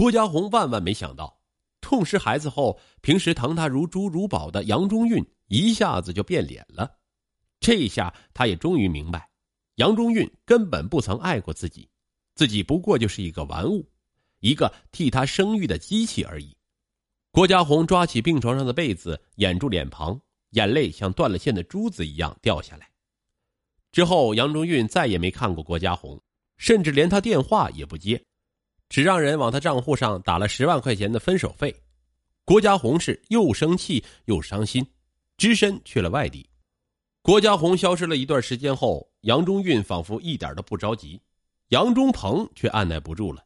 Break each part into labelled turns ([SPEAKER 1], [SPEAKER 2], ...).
[SPEAKER 1] 郭家红万万没想到，痛失孩子后，平时疼他如珠如宝的杨中运一下子就变脸了。这下他也终于明白，杨中运根本不曾爱过自己，自己不过就是一个玩物，一个替他生育的机器而已。郭家红抓起病床上的被子，掩住脸庞，眼泪像断了线的珠子一样掉下来。之后，杨中运再也没看过郭家红，甚至连他电话也不接，只让人往他账户上打了十万块钱的分手费。郭家红是又生气又伤心，只身去了外地。郭家红消失了一段时间后，杨中运仿佛一点都不着急，杨中鹏却按耐不住了。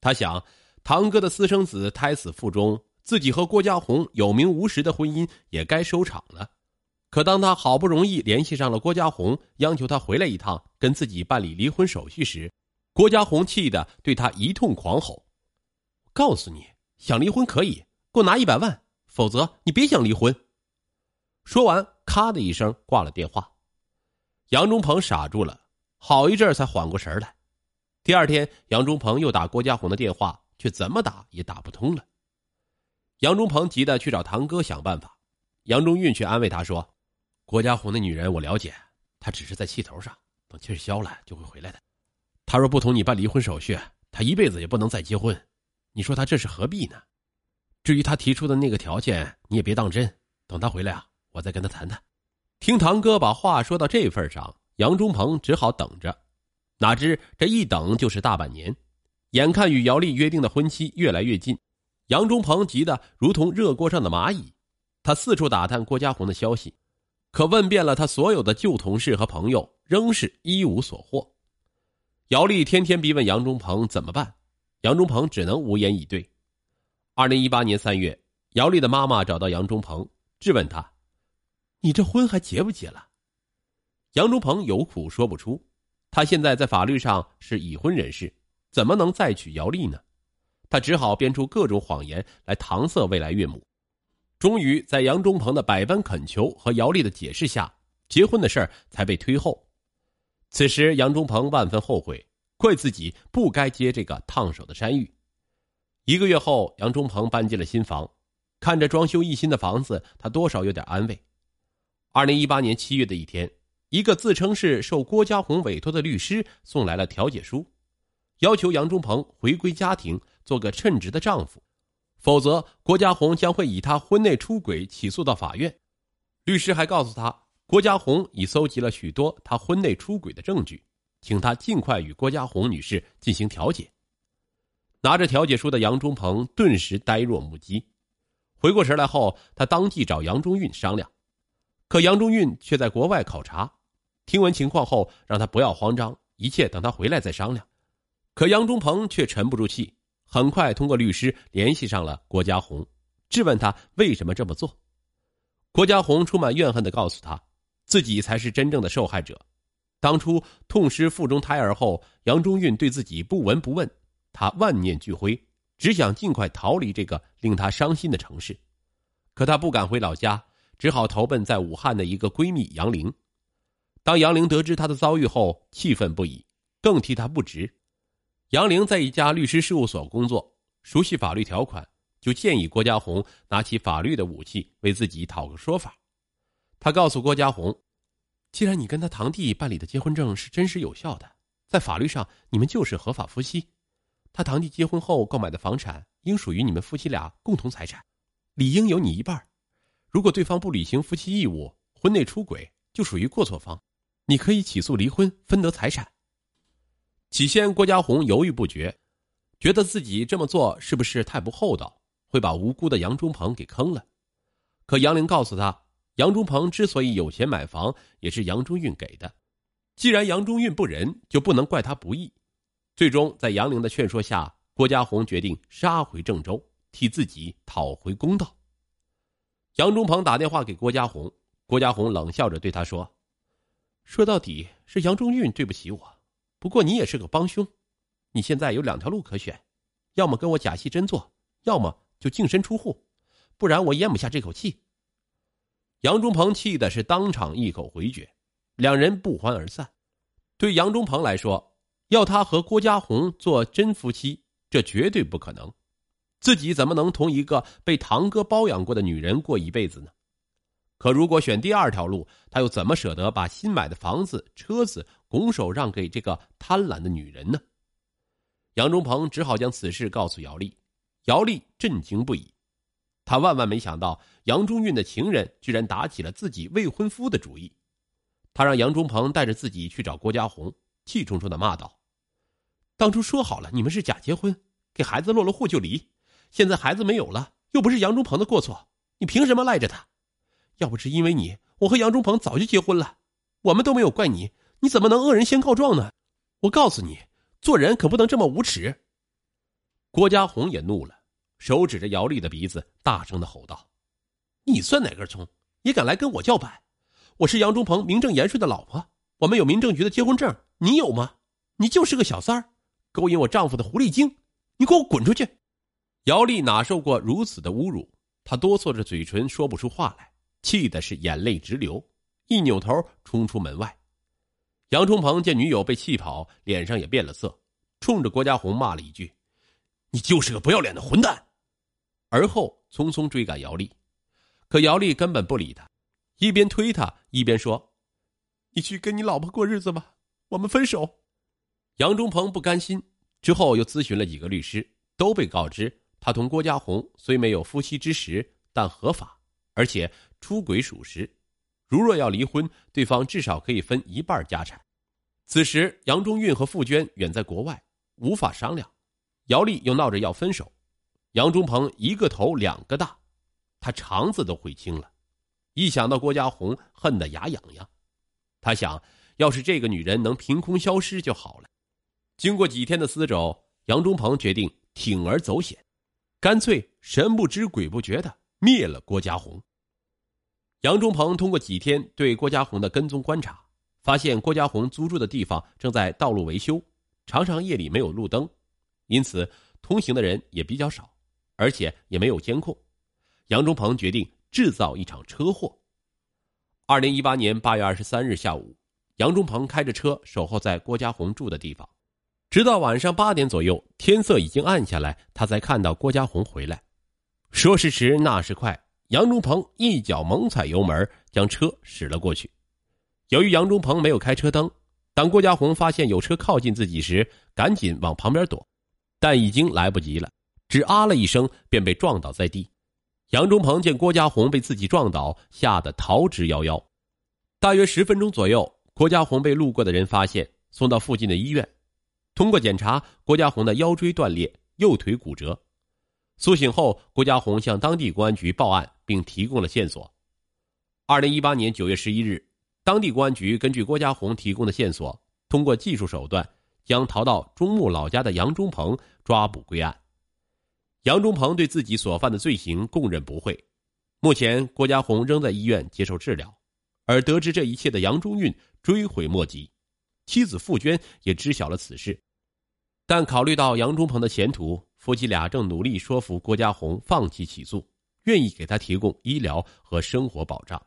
[SPEAKER 1] 他想，堂哥的私生子胎死腹中。自己和郭家红有名无实的婚姻也该收场了，可当他好不容易联系上了郭家红，央求他回来一趟跟自己办理离婚手续时，郭家红气得对他一通狂吼：“告诉你，想离婚可以，给我拿一百万，否则你别想离婚。”说完，咔的一声挂了电话。杨忠鹏傻住了，好一阵才缓过神来。第二天，杨忠鹏又打郭家红的电话，却怎么打也打不通了。杨忠鹏急得去找堂哥想办法，杨忠运却安慰他说：“郭家红的女人我了解，她只是在气头上，等气消了就会回来的。他若不同你办离婚手续，他一辈子也不能再结婚。你说他这是何必呢？至于他提出的那个条件，你也别当真。等他回来啊，我再跟他谈谈。”听堂哥把话说到这份上，杨忠鹏只好等着。哪知这一等就是大半年，眼看与姚丽约定的婚期越来越近。杨忠鹏急得如同热锅上的蚂蚁，他四处打探郭家红的消息，可问遍了他所有的旧同事和朋友，仍是一无所获。姚丽天天逼问杨中鹏怎么办，杨中鹏只能无言以对。二零一八年三月，姚丽的妈妈找到杨中鹏，质问他：“你这婚还结不结了？”杨中鹏有苦说不出，他现在在法律上是已婚人士，怎么能再娶姚丽呢？他只好编出各种谎言来搪塞未来岳母，终于在杨中鹏的百般恳求和姚丽的解释下，结婚的事儿才被推后。此时，杨忠鹏万分后悔，怪自己不该接这个烫手的山芋。一个月后，杨忠鹏搬进了新房，看着装修一新的房子，他多少有点安慰。二零一八年七月的一天，一个自称是受郭家红委托的律师送来了调解书，要求杨忠鹏回归家庭。做个称职的丈夫，否则郭家红将会以他婚内出轨起诉到法院。律师还告诉他，郭家红已搜集了许多他婚内出轨的证据，请他尽快与郭家红女士进行调解。拿着调解书的杨中鹏顿时呆若木鸡，回过神来后，他当即找杨中运商量，可杨中运却在国外考察，听闻情况后让他不要慌张，一切等他回来再商量。可杨中鹏却沉不住气。很快，通过律师联系上了郭家红，质问他为什么这么做。郭家红充满怨恨的告诉他，自己才是真正的受害者。当初痛失腹中胎儿后，杨中运对自己不闻不问，他万念俱灰，只想尽快逃离这个令他伤心的城市。可他不敢回老家，只好投奔在武汉的一个闺蜜杨玲。当杨玲得知他的遭遇后，气愤不已，更替他不值。杨玲在一家律师事务所工作，熟悉法律条款，就建议郭家红拿起法律的武器为自己讨个说法。他告诉郭家红：“既然你跟他堂弟办理的结婚证是真实有效的，在法律上你们就是合法夫妻。他堂弟结婚后购买的房产应属于你们夫妻俩共同财产，理应有你一半。如果对方不履行夫妻义务，婚内出轨，就属于过错方，你可以起诉离婚，分得财产。”起先，郭家红犹豫不决，觉得自己这么做是不是太不厚道，会把无辜的杨忠鹏给坑了。可杨玲告诉他，杨中鹏之所以有钱买房，也是杨中运给的。既然杨中运不仁，就不能怪他不义。最终，在杨玲的劝说下，郭家红决定杀回郑州，替自己讨回公道。杨中鹏打电话给郭家红，郭家红冷笑着对他说：“说到底是杨中运对不起我。”不过你也是个帮凶，你现在有两条路可选，要么跟我假戏真做，要么就净身出户，不然我咽不下这口气。杨忠鹏气的是当场一口回绝，两人不欢而散。对杨忠鹏来说，要他和郭家红做真夫妻，这绝对不可能。自己怎么能同一个被堂哥包养过的女人过一辈子呢？可如果选第二条路，他又怎么舍得把新买的房子、车子拱手让给这个贪婪的女人呢？杨忠鹏只好将此事告诉姚丽，姚丽震惊不已。他万万没想到，杨忠运的情人居然打起了自己未婚夫的主意。他让杨忠鹏带着自己去找郭家红，气冲冲的骂道：“当初说好了，你们是假结婚，给孩子落了户就离。现在孩子没有了，又不是杨忠鹏的过错，你凭什么赖着他？”要不是因为你，我和杨忠鹏早就结婚了。我们都没有怪你，你怎么能恶人先告状呢？我告诉你，做人可不能这么无耻。郭家红也怒了，手指着姚丽的鼻子，大声的吼道：“你算哪根葱？也敢来跟我叫板？我是杨忠鹏名正言顺的老婆，我们有民政局的结婚证，你有吗？你就是个小三儿，勾引我丈夫的狐狸精！你给我滚出去！”姚丽哪受过如此的侮辱？她哆嗦着嘴唇，说不出话来。气的是眼泪直流，一扭头冲出门外。杨冲鹏见女友被气跑，脸上也变了色，冲着郭家红骂了一句：“你就是个不要脸的混蛋！”而后匆匆追赶姚丽，可姚丽根本不理他，一边推他一边说：“你去跟你老婆过日子吧，我们分手。”杨忠鹏不甘心，之后又咨询了几个律师，都被告知他同郭家红虽没有夫妻之实，但合法，而且。出轨属实，如若要离婚，对方至少可以分一半家产。此时，杨忠运和傅娟远在国外，无法商量。姚丽又闹着要分手，杨忠鹏一个头两个大，他肠子都悔青了。一想到郭家红，恨得牙痒痒。他想要是这个女人能凭空消失就好了。经过几天的厮守，杨忠鹏决定铤而走险，干脆神不知鬼不觉的灭了郭家红。杨忠鹏通过几天对郭家红的跟踪观察，发现郭家红租住的地方正在道路维修，常常夜里没有路灯，因此通行的人也比较少，而且也没有监控。杨忠鹏决定制造一场车祸。二零一八年八月二十三日下午，杨忠鹏开着车守候在郭家红住的地方，直到晚上八点左右，天色已经暗下来，他才看到郭家红回来。说时迟，那时快。杨忠鹏一脚猛踩油门，将车驶了过去。由于杨忠鹏没有开车灯，当郭家红发现有车靠近自己时，赶紧往旁边躲，但已经来不及了，只啊了一声便被撞倒在地。杨忠鹏见郭家红被自己撞倒，吓得逃之夭夭。大约十分钟左右，郭家红被路过的人发现，送到附近的医院。通过检查，郭家红的腰椎断裂，右腿骨折。苏醒后，郭家红向当地公安局报案，并提供了线索。二零一八年九月十一日，当地公安局根据郭家红提供的线索，通过技术手段，将逃到中牟老家的杨忠鹏抓捕归案。杨忠鹏对自己所犯的罪行供认不讳。目前，郭家红仍在医院接受治疗。而得知这一切的杨忠运追悔莫及，妻子傅娟也知晓了此事，但考虑到杨忠鹏的前途。夫妻俩正努力说服郭家红放弃起诉，愿意给他提供医疗和生活保障。